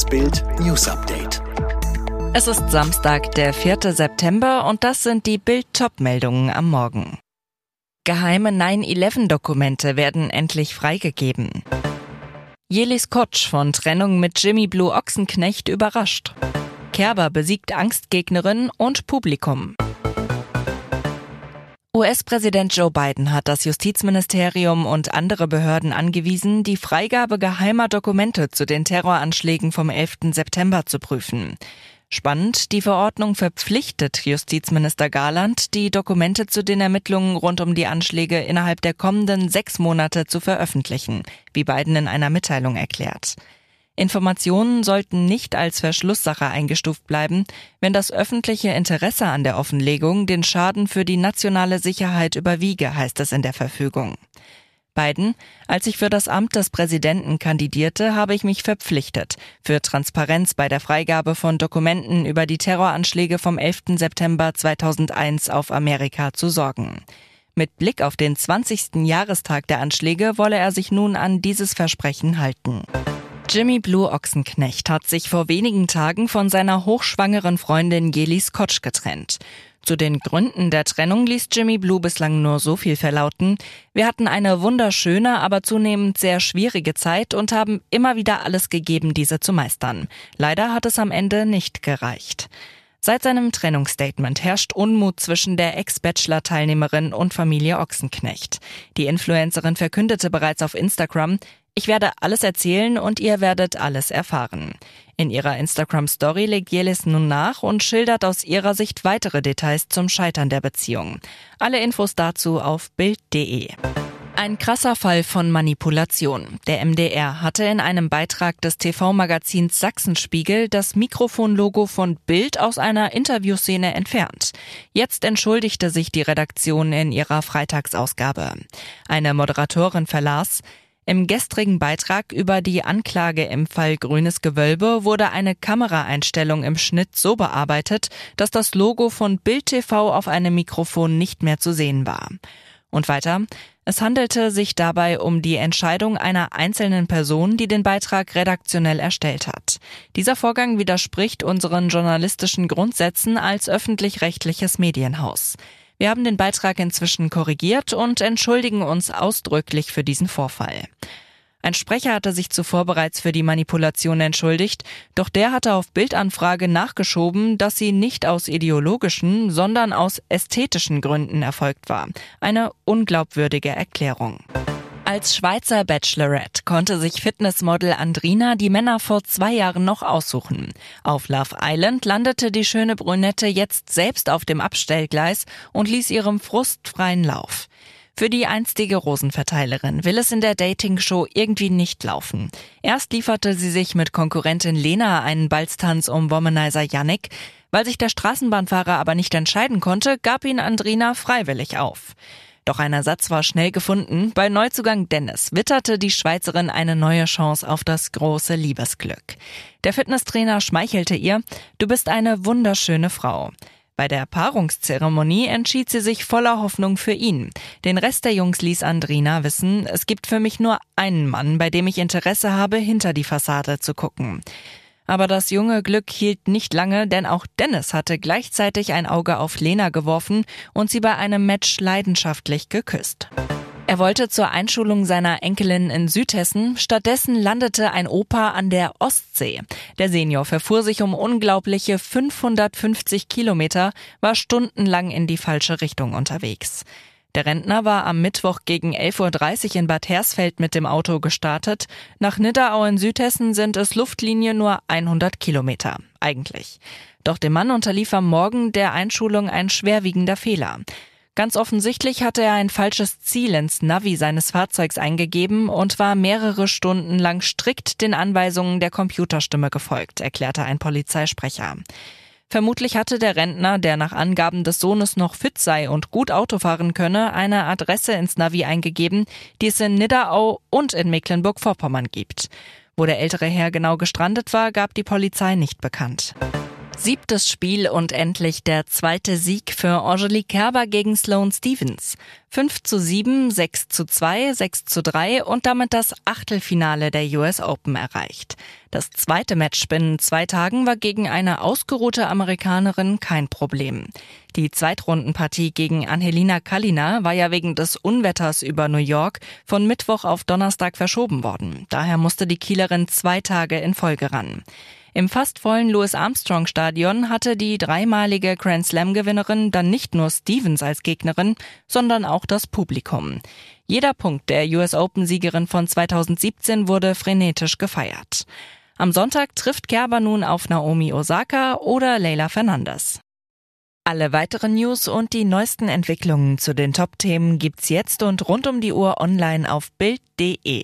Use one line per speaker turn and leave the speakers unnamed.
Das Bild News Update.
Es ist Samstag, der 4. September und das sind die Bild-Top-Meldungen am Morgen. Geheime 9-11-Dokumente werden endlich freigegeben. Jelis Kotsch von Trennung mit Jimmy Blue Ochsenknecht überrascht. Kerber besiegt Angstgegnerin und Publikum. US-Präsident Joe Biden hat das Justizministerium und andere Behörden angewiesen, die Freigabe geheimer Dokumente zu den Terroranschlägen vom 11. September zu prüfen. Spannend, die Verordnung verpflichtet Justizminister Garland, die Dokumente zu den Ermittlungen rund um die Anschläge innerhalb der kommenden sechs Monate zu veröffentlichen, wie Biden in einer Mitteilung erklärt. Informationen sollten nicht als Verschlusssache eingestuft bleiben, wenn das öffentliche Interesse an der Offenlegung den Schaden für die nationale Sicherheit überwiege, heißt es in der Verfügung. Biden, als ich für das Amt des Präsidenten kandidierte, habe ich mich verpflichtet, für Transparenz bei der Freigabe von Dokumenten über die Terroranschläge vom 11. September 2001 auf Amerika zu sorgen. Mit Blick auf den 20. Jahrestag der Anschläge wolle er sich nun an dieses Versprechen halten. Jimmy Blue Ochsenknecht hat sich vor wenigen Tagen von seiner hochschwangeren Freundin Jelis Kotsch getrennt. Zu den Gründen der Trennung ließ Jimmy Blue bislang nur so viel verlauten. Wir hatten eine wunderschöne, aber zunehmend sehr schwierige Zeit und haben immer wieder alles gegeben, diese zu meistern. Leider hat es am Ende nicht gereicht. Seit seinem Trennungsstatement herrscht Unmut zwischen der Ex-Bachelor-Teilnehmerin und Familie Ochsenknecht. Die Influencerin verkündete bereits auf Instagram, ich werde alles erzählen und ihr werdet alles erfahren. In ihrer Instagram-Story legt Jelis nun nach und schildert aus ihrer Sicht weitere Details zum Scheitern der Beziehung. Alle Infos dazu auf Bild.de. Ein krasser Fall von Manipulation. Der MDR hatte in einem Beitrag des TV-Magazins Sachsenspiegel das Mikrofonlogo von Bild aus einer Interviewszene entfernt. Jetzt entschuldigte sich die Redaktion in ihrer Freitagsausgabe. Eine Moderatorin verlas, im gestrigen Beitrag über die Anklage im Fall Grünes Gewölbe wurde eine Kameraeinstellung im Schnitt so bearbeitet, dass das Logo von Bild TV auf einem Mikrofon nicht mehr zu sehen war. Und weiter, es handelte sich dabei um die Entscheidung einer einzelnen Person, die den Beitrag redaktionell erstellt hat. Dieser Vorgang widerspricht unseren journalistischen Grundsätzen als öffentlich-rechtliches Medienhaus. Wir haben den Beitrag inzwischen korrigiert und entschuldigen uns ausdrücklich für diesen Vorfall. Ein Sprecher hatte sich zuvor bereits für die Manipulation entschuldigt, doch der hatte auf Bildanfrage nachgeschoben, dass sie nicht aus ideologischen, sondern aus ästhetischen Gründen erfolgt war. Eine unglaubwürdige Erklärung. Als Schweizer Bachelorette konnte sich Fitnessmodel Andrina die Männer vor zwei Jahren noch aussuchen. Auf Love Island landete die schöne Brünette jetzt selbst auf dem Abstellgleis und ließ ihrem Frust freien Lauf. Für die einstige Rosenverteilerin will es in der Dating-Show irgendwie nicht laufen. Erst lieferte sie sich mit Konkurrentin Lena einen Balztanz um Womanizer Yannick. Weil sich der Straßenbahnfahrer aber nicht entscheiden konnte, gab ihn Andrina freiwillig auf. Doch ein Ersatz war schnell gefunden. Bei Neuzugang Dennis witterte die Schweizerin eine neue Chance auf das große Liebesglück. Der Fitnesstrainer schmeichelte ihr, du bist eine wunderschöne Frau. Bei der Paarungszeremonie entschied sie sich voller Hoffnung für ihn. Den Rest der Jungs ließ Andrina wissen, es gibt für mich nur einen Mann, bei dem ich Interesse habe, hinter die Fassade zu gucken. Aber das junge Glück hielt nicht lange, denn auch Dennis hatte gleichzeitig ein Auge auf Lena geworfen und sie bei einem Match leidenschaftlich geküsst. Er wollte zur Einschulung seiner Enkelin in Südhessen, stattdessen landete ein Opa an der Ostsee. Der Senior verfuhr sich um unglaubliche 550 Kilometer, war stundenlang in die falsche Richtung unterwegs. Der Rentner war am Mittwoch gegen 11.30 Uhr in Bad Hersfeld mit dem Auto gestartet. Nach Nidderau in Südhessen sind es Luftlinie nur 100 Kilometer. Eigentlich. Doch dem Mann unterlief am Morgen der Einschulung ein schwerwiegender Fehler. Ganz offensichtlich hatte er ein falsches Ziel ins Navi seines Fahrzeugs eingegeben und war mehrere Stunden lang strikt den Anweisungen der Computerstimme gefolgt, erklärte ein Polizeisprecher. Vermutlich hatte der Rentner, der nach Angaben des Sohnes noch fit sei und gut Auto fahren könne, eine Adresse ins Navi eingegeben, die es in Nidderau und in Mecklenburg-Vorpommern gibt. Wo der ältere Herr genau gestrandet war, gab die Polizei nicht bekannt. Siebtes Spiel und endlich der zweite Sieg für Angelique Kerber gegen Sloane Stevens. 5 zu 7, 6 zu 2, 6 zu 3 und damit das Achtelfinale der US Open erreicht. Das zweite Match binnen zwei Tagen war gegen eine ausgeruhte Amerikanerin kein Problem. Die Zweitrundenpartie gegen Angelina Kalina war ja wegen des Unwetters über New York von Mittwoch auf Donnerstag verschoben worden. Daher musste die Kielerin zwei Tage in Folge ran. Im fast vollen Louis Armstrong Stadion hatte die dreimalige Grand Slam Gewinnerin dann nicht nur Stevens als Gegnerin, sondern auch das Publikum. Jeder Punkt der US Open Siegerin von 2017 wurde frenetisch gefeiert. Am Sonntag trifft Kerber nun auf Naomi Osaka oder Leila Fernandes. Alle weiteren News und die neuesten Entwicklungen zu den Top-Themen gibt's jetzt und rund um die Uhr online auf Bild.de.